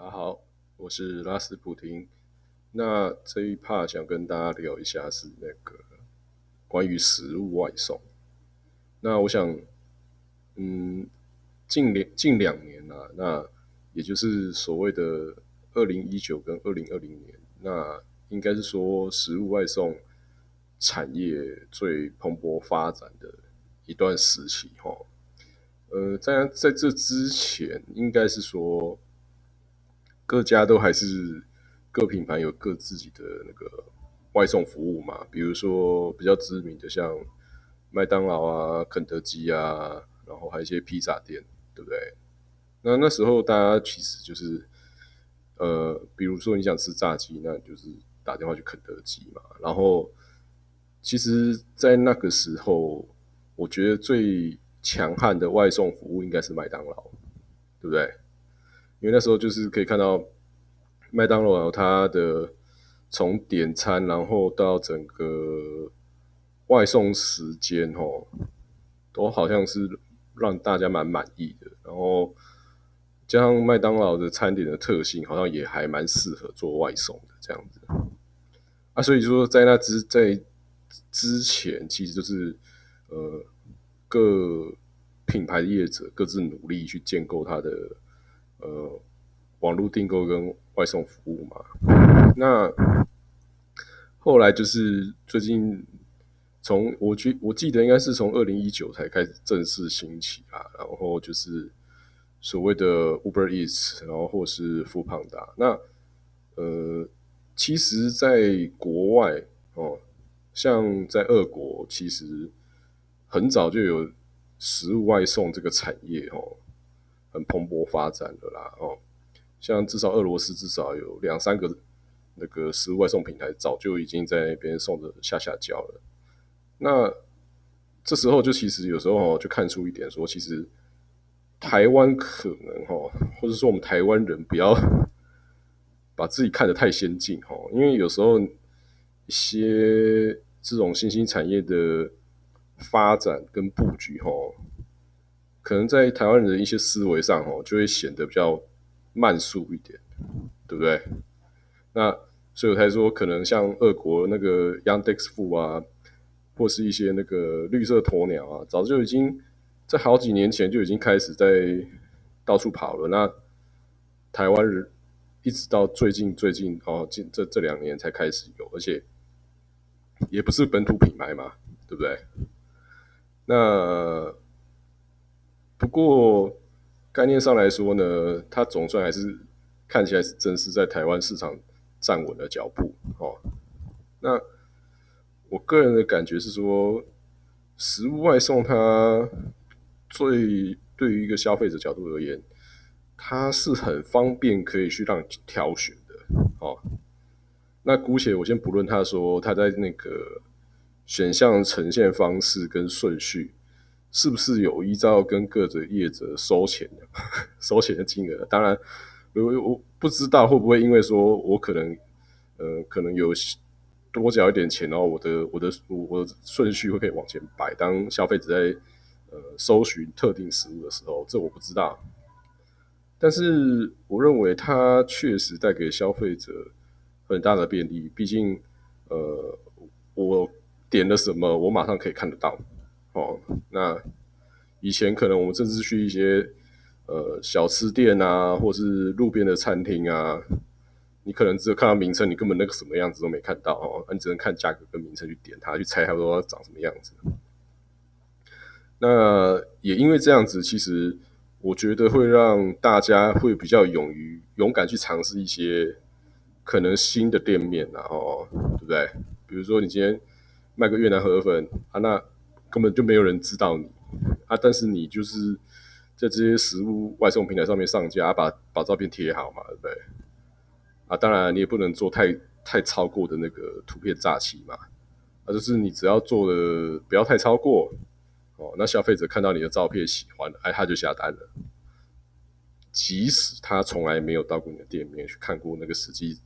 大家好，我是拉斯普廷。那这一 part 想跟大家聊一下是那个关于食物外送。那我想，嗯，近两近两年啊，那也就是所谓的二零一九跟二零二零年，那应该是说食物外送产业最蓬勃发展的一段时期哈。呃，在在这之前，应该是说。各家都还是各品牌有各自己的那个外送服务嘛，比如说比较知名的像麦当劳啊、肯德基啊，然后还有一些披萨店，对不对？那那时候大家其实就是呃，比如说你想吃炸鸡，那就是打电话去肯德基嘛。然后其实，在那个时候，我觉得最强悍的外送服务应该是麦当劳，对不对？因为那时候就是可以看到麦当劳它的从点餐，然后到整个外送时间哦，都好像是让大家蛮满意的。然后加上麦当劳的餐点的特性，好像也还蛮适合做外送的这样子。啊，所以说在那之在之前，其实就是呃各品牌的业者各自努力去建构它的。呃，网络订购跟外送服务嘛，那后来就是最近从我记我记得应该是从二零一九才开始正式兴起啊，然后就是所谓的 Uber Eats，然后或是富胖达。那呃，其实，在国外哦，像在俄国，其实很早就有食物外送这个产业哦。蓬勃发展的啦，哦，像至少俄罗斯至少有两三个那个食物外送平台，早就已经在那边送的下下脚了。那这时候就其实有时候就看出一点，说其实台湾可能哈，或者说我们台湾人不要把自己看得太先进哈，因为有时候一些这种新兴产业的发展跟布局哈。可能在台湾人的一些思维上，哦，就会显得比较慢速一点，对不对？那所以我才说，可能像俄国那个 Yandex f 啊，或是一些那个绿色鸵鸟啊，早就已经在好几年前就已经开始在到处跑了。那台湾人一直到最近最近哦，近这这两年才开始有，而且也不是本土品牌嘛，对不对？那。不过概念上来说呢，它总算还是看起来是正式在台湾市场站稳了脚步哦。那我个人的感觉是说，食物外送它最对于一个消费者角度而言，它是很方便可以去让挑选的哦。那姑且我先不论他说他在那个选项呈现方式跟顺序。是不是有依照跟各个业者收钱的 收钱的金额？当然，如果我不知道会不会因为说我可能呃可能有多缴一点钱，然后我的我的我的顺序会可以往前摆。当消费者在呃搜寻特定食物的时候，这我不知道。但是我认为它确实带给消费者很大的便利。毕竟呃我点了什么，我马上可以看得到。哦，那以前可能我们甚至去一些呃小吃店啊，或是路边的餐厅啊，你可能只有看到名称，你根本那个什么样子都没看到哦，你只能看价格跟名称去点它，去猜它说长什么样子。那也因为这样子，其实我觉得会让大家会比较勇于勇敢去尝试一些可能新的店面啊，哦，对不对？比如说你今天卖个越南河粉啊，那根本就没有人知道你啊！但是你就是在这些食物外送平台上面上架，把把照片贴好嘛，对不对？啊，当然你也不能做太太超过的那个图片炸欺嘛。啊，就是你只要做的不要太超过哦，那消费者看到你的照片喜欢，哎，他就下单了。即使他从来没有到过你的店面去看过那个实际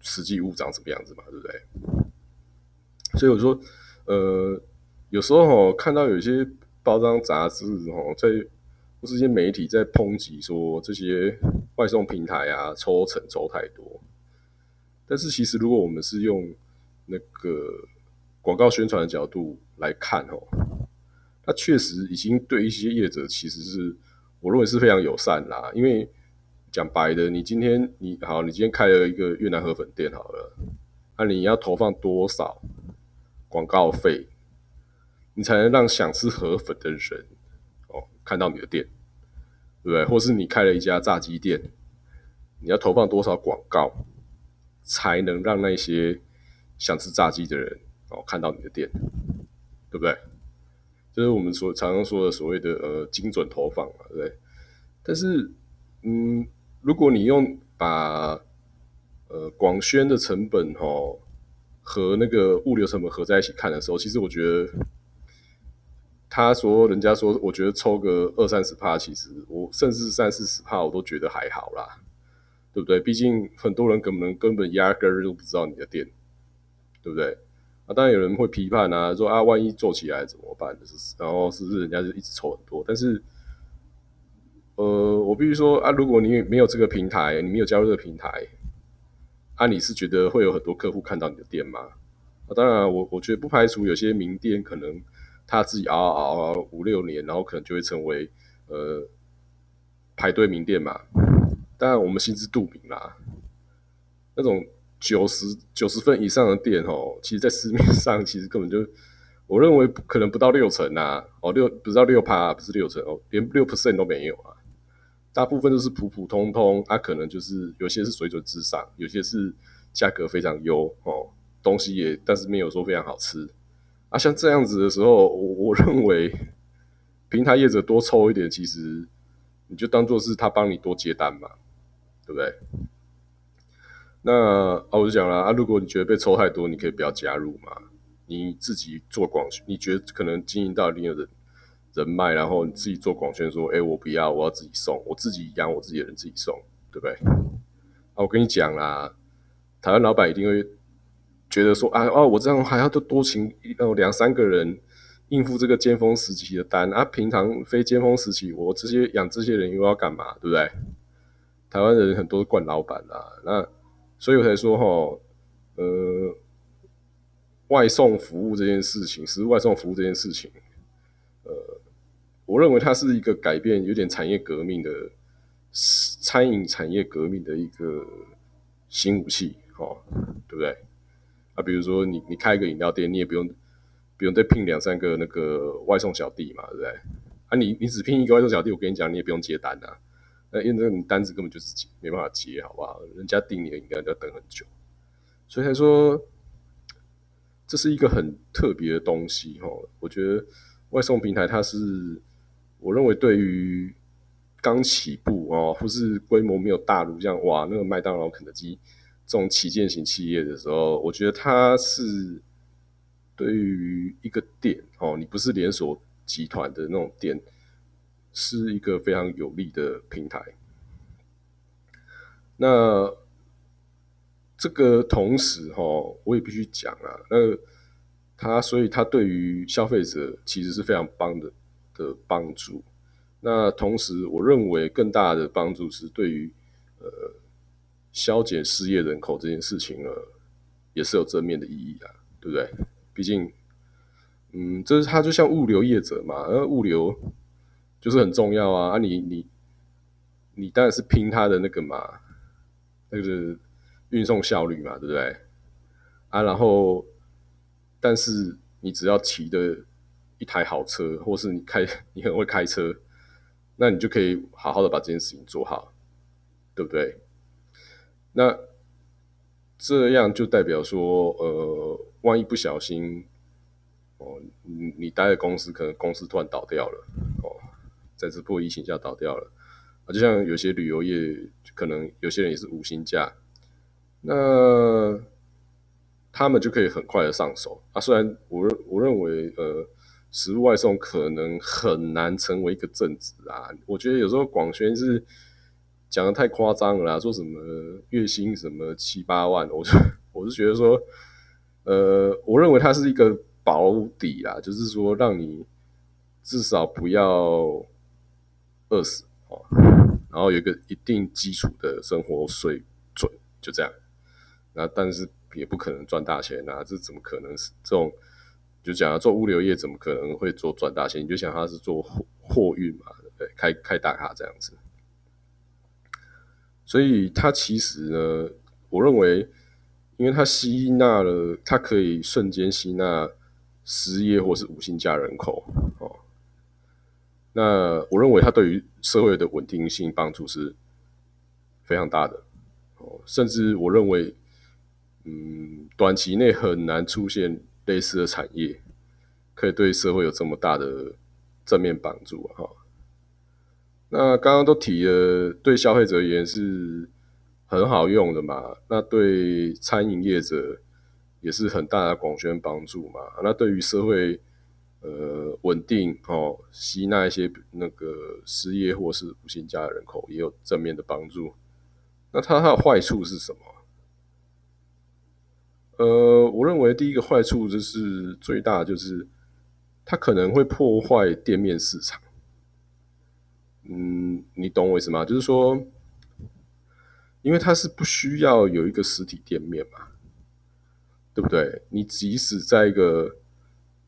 实际物长什么样子嘛，对不对？所以我说，呃。有时候看到有些包装杂志哦，在或是一些媒体在抨击说这些外送平台啊抽成抽太多。但是其实如果我们是用那个广告宣传的角度来看哦，它确实已经对一些业者其实是我认为是非常友善啦。因为讲白的，你今天你好，你今天开了一个越南河粉店好了，那你要投放多少广告费，你才能让想吃河粉的人哦看到你的店，对不对？或是你开了一家炸鸡店，你要投放多少广告，才能让那些想吃炸鸡的人哦看到你的店，对不对？就是我们所常常说的所谓的呃精准投放嘛，对？但是，嗯，如果你用把呃广宣的成本哈和那个物流成本合在一起看的时候，其实我觉得他说人家说，我觉得抽个二三十帕，其实我甚至三四十帕我都觉得还好啦，对不对？毕竟很多人根本根本压根儿都不知道你的店，对不对？啊，当然有人会批判啊，说啊，万一做起来怎么办？是，然后是不是人家就一直抽很多？但是，呃，我必须说啊，如果你没有这个平台，你没有加入这个平台，啊，你是觉得会有很多客户看到你的店吗？啊，当然，我我觉得不排除有些名店可能他自己熬熬熬五六年，然后可能就会成为呃排队名店嘛。当然，我们心知肚明啦，那种。九十九十分以上的店哦，其实，在市面上其实根本就，我认为可能不到六成啊，哦六不知道六趴不是六成哦，连六 percent 都没有啊，大部分都是普普通通，它可能就是有些是水准之上，有些是价格非常优哦，东西也但是没有说非常好吃啊，像这样子的时候，我我认为平台业者多抽一点，其实你就当做是他帮你多接单嘛，对不对？那啊，我就讲了啊，如果你觉得被抽太多，你可以不要加入嘛。你自己做广宣，你觉得可能经营到一定的人人脉，然后你自己做广宣，说，哎，我不要，我要自己送，我自己养我自己的人，自己送，对不对？啊，我跟你讲啦，台湾老板一定会觉得说，啊哦，我这样还要多多请哦两三个人应付这个尖峰时期的单啊，平常非尖峰时期，我这些养这些人又要干嘛，对不对？台湾人很多惯老板啊，那。所以我才说哈，呃，外送服务这件事情，食物外送服务这件事情，呃，我认为它是一个改变有点产业革命的餐饮产业革命的一个新武器，哦，对不对？啊，比如说你你开一个饮料店，你也不用不用再聘两三个那个外送小弟嘛，对不对？啊，你你只聘一个外送小弟，我跟你讲，你也不用接单啊。那因为这个单子根本就是接没办法接，好不好？人家订你的应该要等很久，所以才说这是一个很特别的东西哈。我觉得外送平台它是我认为对于刚起步哦，或是规模没有大如像哇那个麦当劳、肯德基这种旗舰型企业的时候，我觉得它是对于一个店哦，你不是连锁集团的那种店。是一个非常有利的平台。那这个同时哈，我也必须讲啊，那它所以它对于消费者其实是非常帮的的帮助。那同时，我认为更大的帮助是对于呃消减失业人口这件事情呢，也是有正面的意义啊，对不对？毕竟，嗯，这是它就像物流业者嘛，而物流。就是很重要啊！啊，你你你当然是拼它的那个嘛，那个运送效率嘛，对不对？啊，然后但是你只要骑的一台好车，或是你开你很会开车，那你就可以好好的把这件事情做好，对不对？那这样就代表说，呃，万一不小心，哦，你你待的公司可能公司突然倒掉了，哦。在这波疫情下倒掉了啊，就像有些旅游业，可能有些人也是无薪假，那他们就可以很快的上手啊。虽然我认我认为，呃，食物外送可能很难成为一个正职啊。我觉得有时候广宣是讲的太夸张了啦，说什么月薪什么七八万，我就 我是觉得说，呃，我认为它是一个保底啦，就是说让你至少不要。饿死哦，然后有一个一定基础的生活水准，就这样。那但是也不可能赚大钱啊，这怎么可能是这种？就讲做物流业怎么可能会做赚大钱？你就想他是做货货运嘛，对，开开大卡这样子。所以它其实呢，我认为，因为它吸纳了，它可以瞬间吸纳失业或是五星加人口哦。那我认为它对于社会的稳定性帮助是非常大的哦，甚至我认为，嗯，短期内很难出现类似的产业可以对社会有这么大的正面帮助哈。那刚刚都提了，对消费者而言是很好用的嘛？那对餐饮业者也是很大的广宣帮助嘛？那对于社会呃稳定哦，吸纳一些那个失业或是无薪假人口也有正面的帮助。那它它的坏处是什么？呃，我认为第一个坏处就是最大就是它可能会破坏店面市场。你懂我意思吗？就是说，因为它是不需要有一个实体店面嘛，对不对？你即使在一个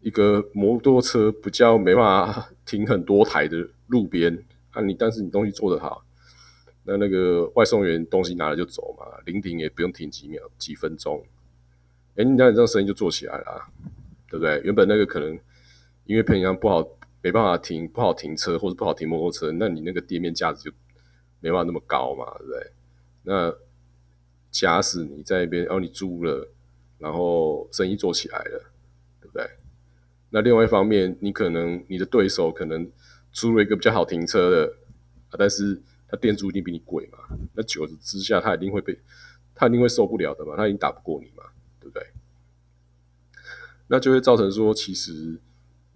一个摩托车不叫没办法停很多台的路边啊，你但是你东西做得好，那那个外送员东西拿了就走嘛，临停也不用停几秒几分钟，哎，那你这样生意就做起来了，对不对？原本那个可能因为平常不好。没办法停，不好停车，或者不好停摩托车，那你那个店面价值就没办法那么高嘛，对不对？那假使你在那边，然后你租了，然后生意做起来了，对不对？那另外一方面，你可能你的对手可能租了一个比较好停车的，但是他店租一定比你贵嘛，那久之下他一定会被，他一定会受不了的嘛，他已经打不过你嘛，对不对？那就会造成说，其实。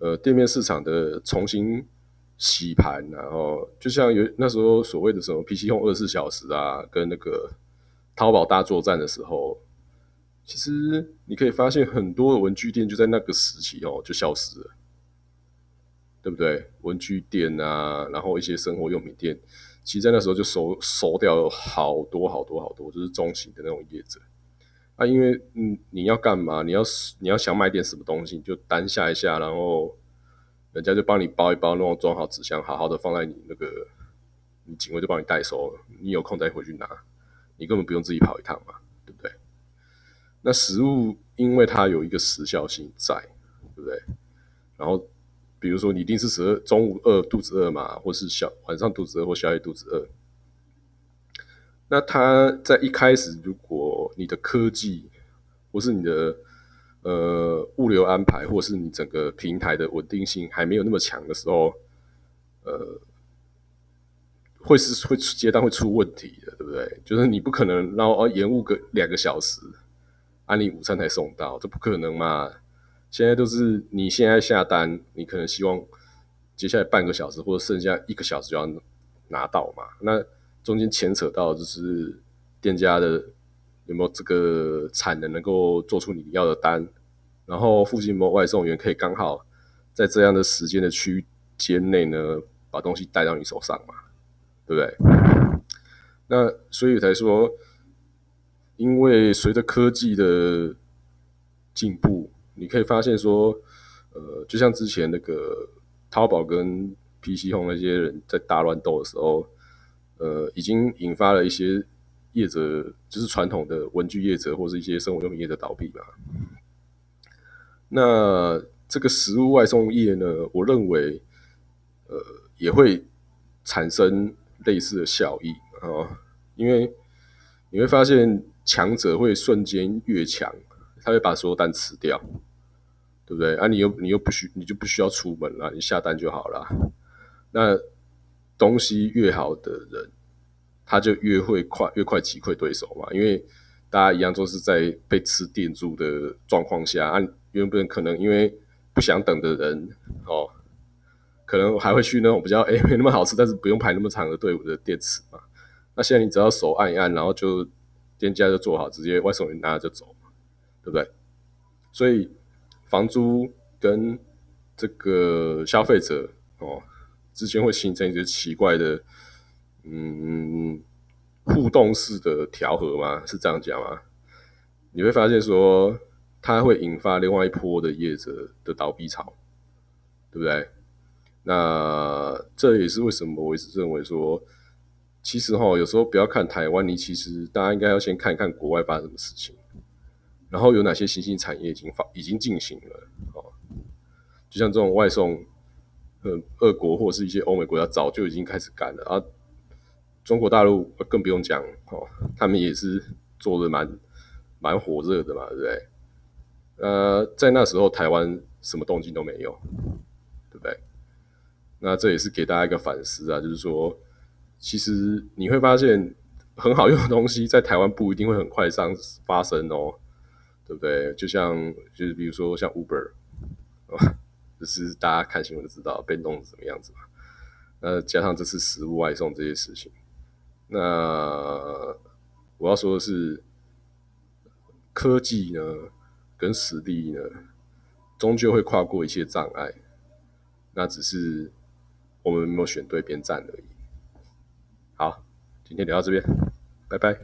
呃，店面市场的重新洗盘，然后就像有那时候所谓的什么 PC 用二十四小时啊，跟那个淘宝大作战的时候，其实你可以发现很多的文具店就在那个时期哦就消失了，对不对？文具店啊，然后一些生活用品店，其实在那时候就收收掉好多好多好多，就是中型的那种业者。啊，因为嗯，你要干嘛？你要你要想买点什么东西，你就单下一下，然后人家就帮你包一包，然后装好纸箱，好好的放在你那个，你警卫就帮你代收了。你有空再回去拿，你根本不用自己跑一趟嘛，对不对？那食物因为它有一个时效性在，对不对？然后比如说你一定是十二中午饿肚子饿嘛，或是小晚上肚子饿或宵夜肚子饿。那他在一开始，如果你的科技或是你的呃物流安排，或是你整个平台的稳定性还没有那么强的时候，呃，会是会接单会出问题的，对不对？就是你不可能然后延误个两个小时，按你午餐才送到，这不可能嘛？现在都是你现在下单，你可能希望接下来半个小时或者剩下一个小时就要拿到嘛？那中间牵扯到就是店家的有没有这个产能能够做出你要的单，然后附近有没有外送员可以刚好在这样的时间的区间内呢把东西带到你手上嘛，对不对？那所以才说，因为随着科技的进步，你可以发现说，呃，就像之前那个淘宝跟 PC Home 那些人在大乱斗的时候。呃，已经引发了一些业者，就是传统的文具业者或是一些生活用品业的倒闭吧。那这个食物外送业呢，我认为，呃，也会产生类似的效益啊，因为你会发现强者会瞬间越强，他会把所有单吃掉，对不对？啊，你又你又不需你就不需要出门了，你下单就好了。那东西越好的人，他就越会快越快击溃对手嘛，因为大家一样都是在被吃店住的状况下，按原本可能因为不想等的人哦，可能还会去那种比较 哎没那么好吃，但是不用排那么长的队伍的店吃嘛。那现在你只要手按一按，然后就店家就做好，直接外送员拿了就走，对不对？所以房租跟这个消费者哦。之间会形成一些奇怪的嗯互动式的调和吗？是这样讲吗？你会发现说，它会引发另外一波的业者的倒闭潮，对不对？那这也是为什么我一直认为说，其实哈，有时候不要看台湾，你其实大家应该要先看一看国外发生什么事情，然后有哪些新兴产业已经发已经进行了哦。就像这种外送，呃，俄国或者是一些欧美国家早就已经开始干了啊。中国大陆更不用讲哦，他们也是做的蛮蛮火热的嘛，对不对？呃，在那时候台湾什么动静都没有，对不对？那这也是给大家一个反思啊，就是说，其实你会发现很好用的东西在台湾不一定会很快上发生哦，对不对？就像就是比如说像 Uber，就是大家看新闻就知道被弄成什么样子嘛。那加上这次食物外送这些事情，那我要说的是，科技呢跟实力呢，终究会跨过一些障碍，那只是。我们没有选对边站而已。好，今天聊到这边，拜拜。